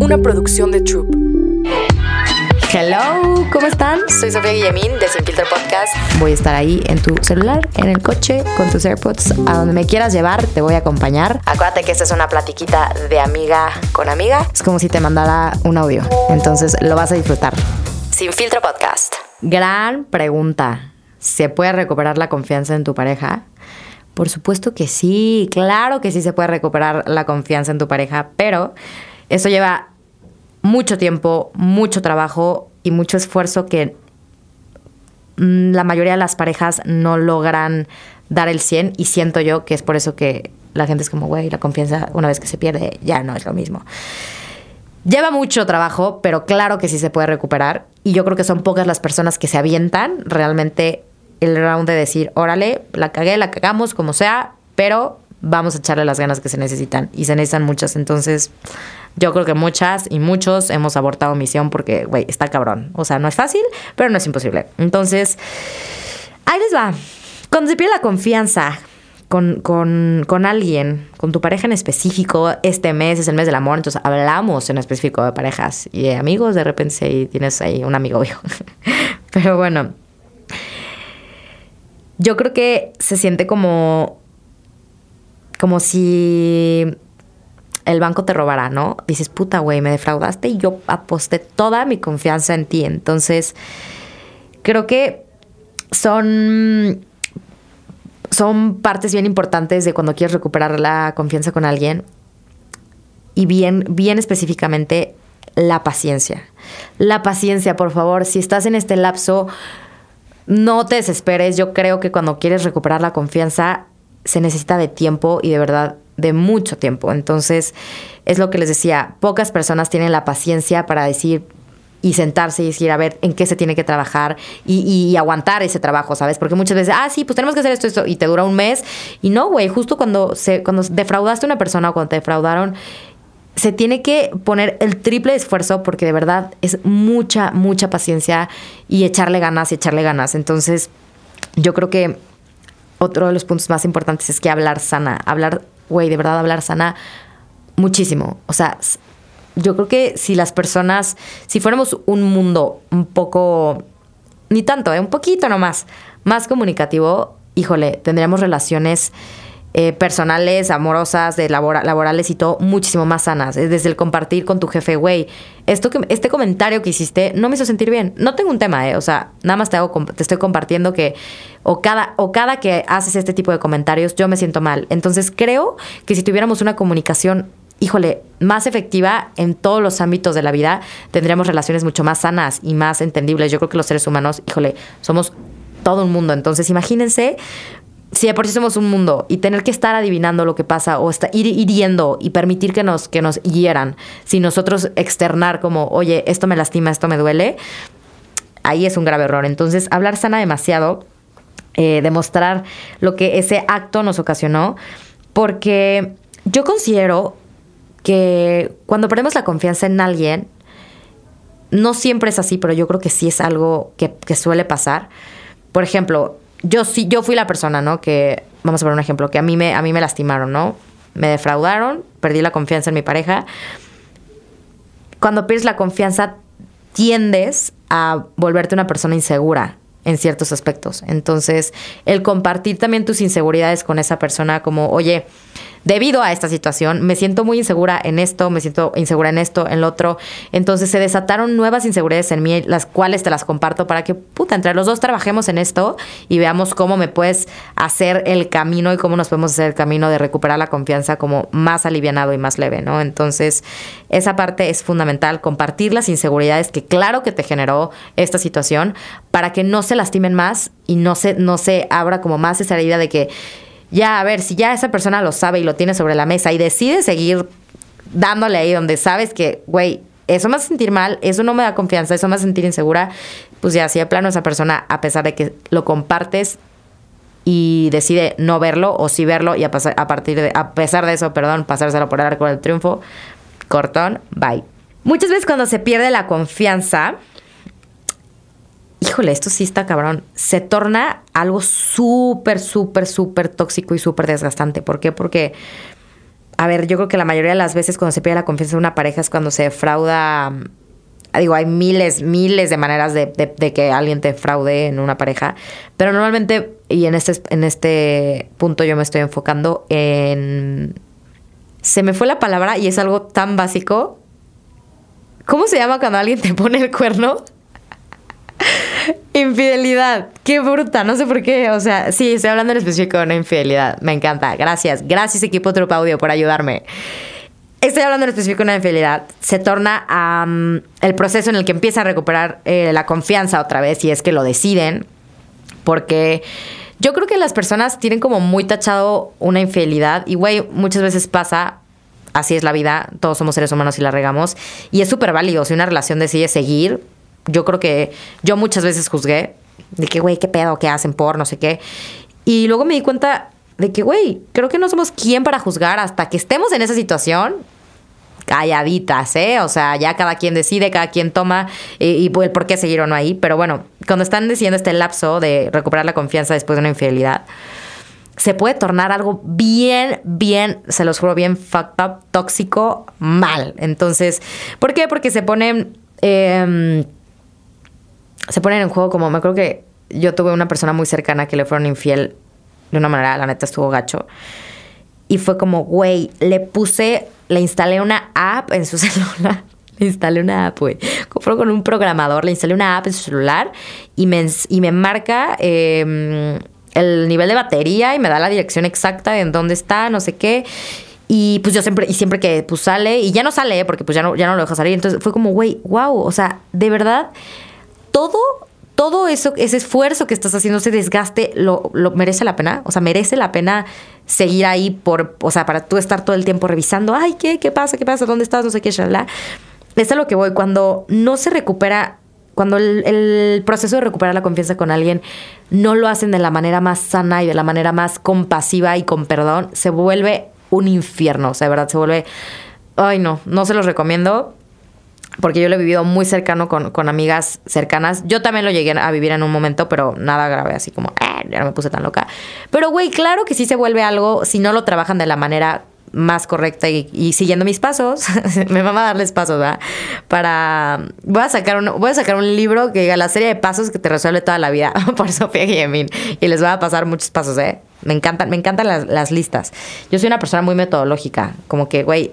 una producción de Troop. Hello, ¿cómo están? Soy Sofía Guillemín de Sin Filtro Podcast. Voy a estar ahí en tu celular, en el coche, con tus AirPods, a donde me quieras llevar, te voy a acompañar. Acuérdate que esta es una platiquita de amiga con amiga. Es como si te mandara un audio, entonces lo vas a disfrutar. Sin Filtro Podcast. Gran pregunta. ¿Se puede recuperar la confianza en tu pareja? Por supuesto que sí, claro que sí se puede recuperar la confianza en tu pareja, pero eso lleva mucho tiempo, mucho trabajo y mucho esfuerzo que mm, la mayoría de las parejas no logran dar el 100 y siento yo que es por eso que la gente es como, güey, la confianza una vez que se pierde ya no es lo mismo. Lleva mucho trabajo, pero claro que sí se puede recuperar y yo creo que son pocas las personas que se avientan realmente el round de decir, órale, la cagué, la cagamos, como sea, pero vamos a echarle las ganas que se necesitan y se necesitan muchas. Entonces, yo creo que muchas y muchos hemos abortado misión porque, güey, está cabrón. O sea, no es fácil, pero no es imposible. Entonces, ahí les va. Cuando se pierde la confianza con, con, con, alguien, con tu pareja en específico, este mes es el mes del amor, entonces hablamos en específico de parejas y de amigos, de repente si tienes ahí un amigo viejo. pero bueno, yo creo que se siente como como si el banco te robara, ¿no? Dices, puta, güey, me defraudaste y yo aposté toda mi confianza en ti. Entonces, creo que son, son partes bien importantes de cuando quieres recuperar la confianza con alguien. Y bien, bien específicamente, la paciencia. La paciencia, por favor, si estás en este lapso, no te desesperes. Yo creo que cuando quieres recuperar la confianza, se necesita de tiempo y de verdad de mucho tiempo. Entonces, es lo que les decía, pocas personas tienen la paciencia para decir y sentarse y decir, a ver, en qué se tiene que trabajar y, aguantar ese trabajo, ¿sabes? Porque muchas veces, ah, sí, pues tenemos que hacer esto, esto, y te dura un mes. Y no, güey, justo cuando, se, cuando defraudaste a una persona o cuando te defraudaron, se tiene que poner el triple esfuerzo porque de verdad es mucha, mucha paciencia y echarle ganas y echarle ganas. Entonces, yo creo que otro de los puntos más importantes es que hablar sana, hablar, güey, de verdad hablar sana muchísimo. O sea, yo creo que si las personas, si fuéramos un mundo un poco, ni tanto, ¿eh? un poquito nomás, más comunicativo, híjole, tendríamos relaciones eh, personales, amorosas, de laborales y todo, muchísimo más sanas. Desde el compartir con tu jefe, güey, esto que, este comentario que hiciste no me hizo sentir bien. No tengo un tema, ¿eh? O sea, nada más te, hago, te estoy compartiendo que o cada, o cada que haces este tipo de comentarios, yo me siento mal. Entonces creo que si tuviéramos una comunicación híjole, más efectiva en todos los ámbitos de la vida, tendríamos relaciones mucho más sanas y más entendibles. Yo creo que los seres humanos, híjole, somos todo un mundo. Entonces, imagínense si de por sí somos un mundo y tener que estar adivinando lo que pasa o ir hiriendo y permitir que nos, que nos hieran, sin nosotros externar como, oye, esto me lastima, esto me duele, ahí es un grave error. Entonces, hablar sana demasiado, eh, demostrar lo que ese acto nos ocasionó, porque yo considero que cuando perdemos la confianza en alguien, no siempre es así, pero yo creo que sí es algo que suele pasar. Por ejemplo, yo sí, yo fui la persona, ¿no? Que, vamos a poner un ejemplo, que a mí me, a mí me lastimaron, ¿no? Me defraudaron, perdí la confianza en mi pareja. Cuando pierdes la confianza, tiendes a volverte una persona insegura en ciertos aspectos. Entonces, el compartir también tus inseguridades con esa persona, como, oye, debido a esta situación, me siento muy insegura en esto, me siento insegura en esto, en lo otro. Entonces se desataron nuevas inseguridades en mí, las cuales te las comparto para que, puta, entre los dos trabajemos en esto y veamos cómo me puedes hacer el camino y cómo nos podemos hacer el camino de recuperar la confianza como más alivianado y más leve, ¿no? Entonces, esa parte es fundamental, compartir las inseguridades que claro que te generó esta situación para que no se lastimen más y no se, no se abra como más esa herida de que ya, a ver, si ya esa persona lo sabe y lo tiene sobre la mesa y decide seguir dándole ahí donde sabes que, güey, eso me hace sentir mal, eso no me da confianza, eso me hace sentir insegura, pues ya, si de plano esa persona, a pesar de que lo compartes y decide no verlo o sí verlo y a, pasar, a partir de, a pesar de eso, perdón, pasárselo por el arco del triunfo, cortón, bye. Muchas veces cuando se pierde la confianza, híjole, esto sí está cabrón, se torna algo súper, súper, súper tóxico y súper desgastante. ¿Por qué? Porque a ver, yo creo que la mayoría de las veces cuando se pierde la confianza de una pareja es cuando se defrauda. Digo, hay miles, miles de maneras de, que alguien te fraude en una pareja. Pero normalmente, y en este, en este punto yo me estoy enfocando en. Se me fue la palabra y es algo tan básico. ¿Cómo se llama cuando alguien te pone el cuerno? Infidelidad. Qué bruta. No sé por qué. O sea, sí, estoy hablando en específico de una infidelidad. Me encanta. Gracias. Gracias, equipo Trupa Audio, por ayudarme. Estoy hablando en específico de una infidelidad. Se torna a el proceso en el que empieza a recuperar eh, la confianza otra vez, si es que lo deciden. Porque yo creo que las personas tienen como muy tachado una infidelidad. Y, güey, muchas veces pasa así es la vida, todos somos seres humanos y la regamos. Y es súper válido. Si una relación decide seguir, yo creo que yo muchas veces juzgué de que, güey, qué pedo, qué hacen por, no sé qué. Y luego me di cuenta de que, güey, creo que no somos quien para juzgar hasta que estemos en esa situación. Calladitas, ¿eh? O sea, ya cada quien decide, cada quien toma y, y el por qué seguir o no ahí. Pero bueno, cuando están diciendo este lapso de recuperar la confianza después de una infidelidad, se puede tornar algo bien, bien, se los juro, bien fucked up, tóxico, mal. Entonces, ¿por qué? Porque se ponen. Eh, se ponen en juego como me acuerdo que yo tuve una persona muy cercana que le fueron infiel de una manera, la neta estuvo gacho. Y fue como, güey, le puse, le instalé una app en su celular. Le instalé una app, güey. Compró con un programador, le instalé una app en su celular y me, y me marca em, el nivel de batería y me da la dirección exacta en dónde está, no sé qué. Y pues yo siempre, y siempre que pues sale, y ya no sale, porque pues ya no, ya no lo deja salir. Entonces fue como, güey, wow, o sea, de verdad todo, todo eso, ese esfuerzo que estás haciendo, ese desgaste, lo, merece la pena. O sea, merece la pena seguir ahí por, o sea, para tú estar todo el tiempo revisando, ay, ¿qué? ¿Qué pasa? ¿Qué pasa? ¿Dónde estás? No sé qué, shalala. Es a lo que voy. Cuando no se recupera, cuando el, el, proceso de recuperar la confianza con alguien no lo hacen de la manera más sana y de la manera más compasiva y con perdón, se vuelve un infierno. O sea, de verdad, se vuelve. Ay, no, no se los recomiendo porque yo lo he vivido muy cercano con, amigas cercanas. Yo también lo llegué a vivir en un momento, pero nada grave, así como, eh, ya no me puse tan loca. Pero, güey, claro que sí se vuelve algo si no lo trabajan de la manera más correcta y, siguiendo mis pasos. me va a darles pasos, ¿verdad? Para. Voy a sacar un, voy a sacar un libro que diga la serie de pasos que te resuelve toda la vida por Sofía Guillemín. Y les voy a pasar muchos pasos, ¿eh? Me encantan, me encantan las, las listas. Yo soy una persona muy metodológica. Como que, güey,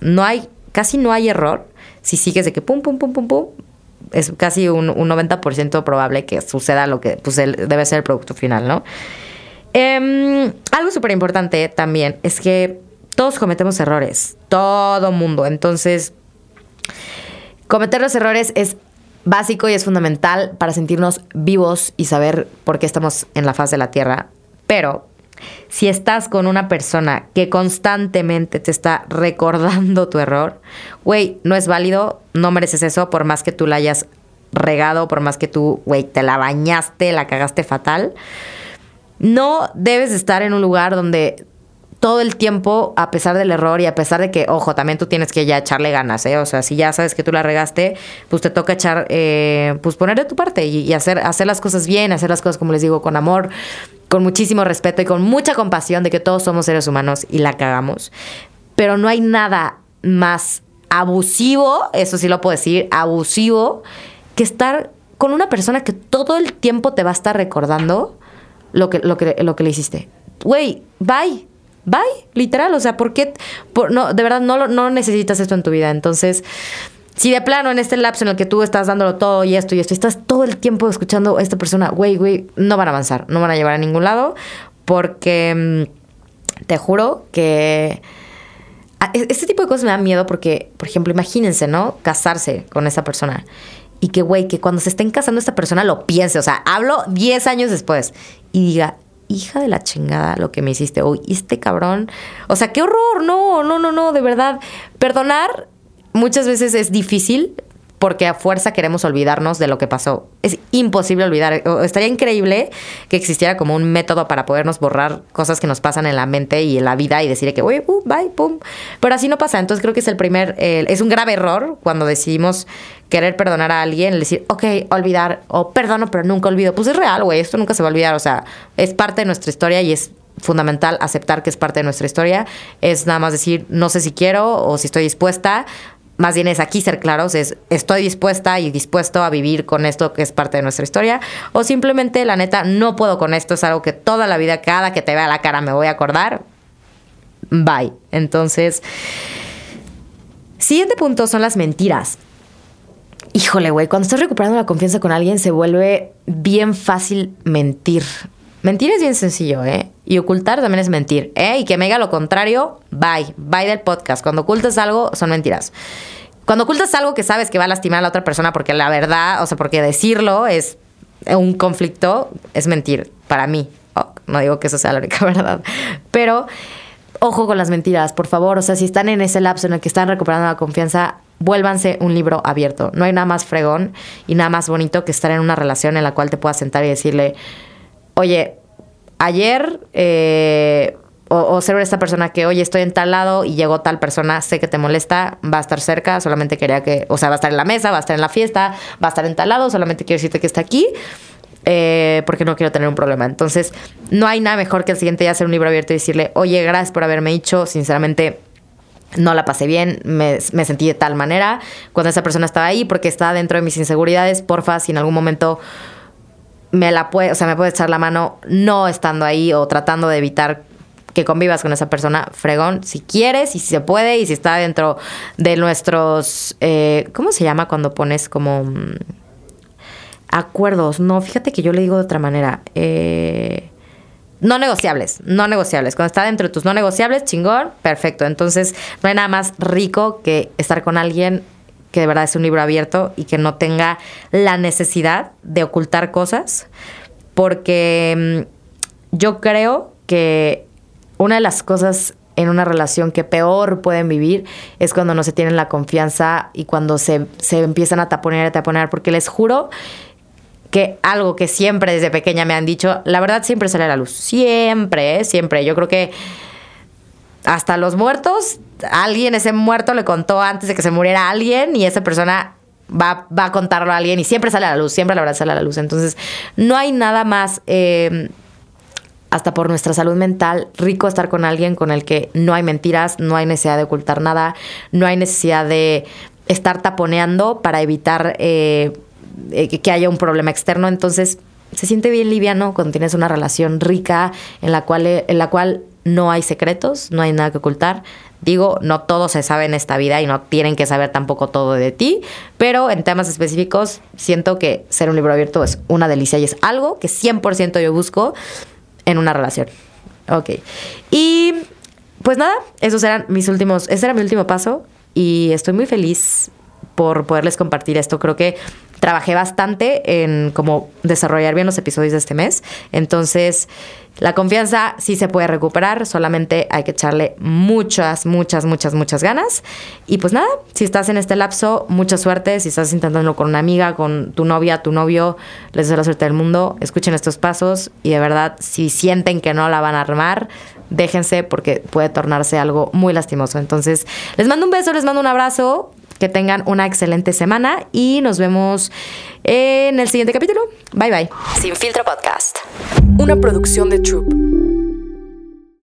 no hay, casi no hay error si sigues de que pum, pum, pum, pum, pum, es casi un, un 90% probable que suceda lo que pues, debe ser el producto final, ¿no? Em, algo súper importante también es que todos cometemos errores, todo mundo. Entonces, cometer los errores es básico y es fundamental para sentirnos vivos y saber por qué estamos en la faz de la Tierra. Pero si estás con una persona que constantemente te está recordando tu error, güey, no es válido, no mereces eso, por más que tú la hayas regado, por más que tú, güey, te la bañaste, la cagaste fatal. No debes estar en un lugar donde todo el tiempo, a pesar del error y a pesar de que, ojo, también tú tienes que ya echarle ganas, ¿eh? O sea, si ya sabes que tú la regaste, pues te toca echar, eh, pues poner de tu parte y, hacer, hacer las cosas bien, hacer las cosas, como les digo, con amor, con muchísimo respeto y con mucha compasión de que todos somos seres humanos y la cagamos. Pero no hay nada más abusivo, eso sí lo puedo decir, abusivo, que estar con una persona que todo el tiempo te va a estar recordando lo que, lo que, lo que le hiciste. Güey, bye Bye, literal. O sea, ¿por qué? no, de verdad, no, no necesitas esto en tu vida. Entonces, si de plano en este lapso en el que tú estás dándolo todo y esto y esto, y estás todo el tiempo escuchando a esta persona, güey, güey, no van a avanzar, no van a llevar a ningún lado, porque mm, te juro que este tipo de cosas me da miedo porque, por ejemplo, imagínense, ¿no? Casarse con esa persona. Y que, güey, que cuando se estén casando esta persona lo piense. O sea, hablo 10 años después y diga, hija de la chingada lo que me hiciste hoy. Este cabrón. O sea, qué horror. No, no, no, no, de verdad. Perdonar muchas veces es difícil porque a fuerza queremos olvidarnos de lo que pasó. Es imposible olvidar. Estaría increíble que existiera como un método para podernos borrar cosas que nos pasan en la mente y en la vida y decir que, oye, uh, bye, pum. Pero así no pasa. Entonces creo que es el primer, es un grave error cuando decidimos querer perdonar a alguien, decir, ok, olvidar, o perdono, pero nunca olvido. Pues es real, güey, esto nunca se va a olvidar. O sea, es parte de nuestra historia y es fundamental aceptar que es parte de nuestra historia. Es nada más decir, no sé si quiero o si estoy dispuesta. Más bien es aquí ser claros, es estoy dispuesta y dispuesto a vivir con esto que es parte de nuestra historia. O simplemente, la neta, no puedo con esto, es algo que toda la vida, cada que te vea la cara me voy a acordar. Bye. Entonces, siguiente punto son las mentiras. Híjole, güey, cuando estás recuperando la confianza con alguien se vuelve bien fácil mentir. Mentir es bien sencillo, ¿eh? Y ocultar también es mentir, ¿eh? Y que me diga lo contrario, bye. Bye del podcast. Cuando ocultas algo, son mentiras. Cuando ocultas algo que sabes que va a lastimar a la otra persona porque la verdad, o sea, porque decirlo es un conflicto, es mentir para mí. Oh, no digo que eso sea la única verdad, pero ojo con las mentiras, por favor. O sea, si están en ese lapso en el que están recuperando la confianza, vuélvanse un libro abierto. No hay nada más fregón y nada más bonito que estar en una relación en la cual te puedas sentar y decirle, oye, ayer, eh, o, ser esta persona que, oye, estoy en tal lado y llegó tal persona, sé que te molesta, va a estar cerca, solamente quería que, o sea, va a estar en la mesa, va a estar en la fiesta, va a estar en tal lado, solamente quiero decirte que está aquí. Eh, porque no quiero tener un problema. Entonces, no hay nada mejor que el siguiente día hacer un libro abierto y decirle, oye, gracias por haberme dicho, sinceramente, no la pasé bien, me, sentí de tal manera cuando esa persona estaba ahí porque está dentro de mis inseguridades, porfa, si en algún momento me la puede, o sea, me puede echar la mano no estando ahí o tratando de evitar que convivas con esa persona, fregón, si quieres y si se puede y si está dentro de nuestros, eh, ¿cómo se llama cuando pones como mm, acuerdos? No, fíjate que yo le digo de otra manera. Eh, no negociables, no negociables. Cuando está dentro de tus no negociables, chingón, perfecto. Entonces, no hay nada más rico que estar con alguien que de verdad es un libro abierto y que no tenga la necesidad de ocultar cosas, porque mm, yo creo que una de las cosas en una relación que peor pueden vivir es cuando no se tienen la confianza y cuando se, se empiezan a taponear a taponear, porque les juro que algo que siempre desde pequeña me han dicho, la verdad siempre sale a la luz, siempre, ¿eh? siempre. Yo creo que hasta los muertos, alguien, ese muerto le contó antes de que se muriera alguien y esa persona va, va a contarlo a alguien y siempre sale a la luz, siempre la verdad sale a la luz. Entonces, no hay nada más, eh, hasta por nuestra salud mental, rico estar con alguien con el que no hay mentiras, no hay necesidad de ocultar nada, no hay necesidad de estar taponeando para evitar eh, eh, que haya un problema externo. Entonces, se siente bien liviano cuando tienes una relación rica en la cual, en la cual no hay secretos, no hay nada que ocultar. Digo, no todo se sabe en esta vida y no tienen que saber tampoco todo de ti, pero en temas específicos siento que ser un libro abierto es una delicia y es algo que 100% yo busco en una relación. Ok. Y pues nada, esos eran mis últimos, ese era mi último paso y estoy muy feliz por poderles compartir esto. Creo que trabajé bastante en cómo desarrollar bien los episodios de este mes. Entonces, la confianza sí se puede recuperar, solamente hay que echarle muchas, muchas, muchas, muchas ganas. Y pues nada, si estás en este lapso, mucha suerte. Si estás intentando con una amiga, con tu novia, tu novio, les deseo la suerte del mundo. Escuchen estos pasos y de verdad, si sienten que no la van a armar, déjense porque puede tornarse algo muy lastimoso. Entonces, les mando un beso, les mando un abrazo. Que tengan una excelente semana y nos vemos en el siguiente capítulo. Bye bye. Sin filtro podcast. Una producción de Troop.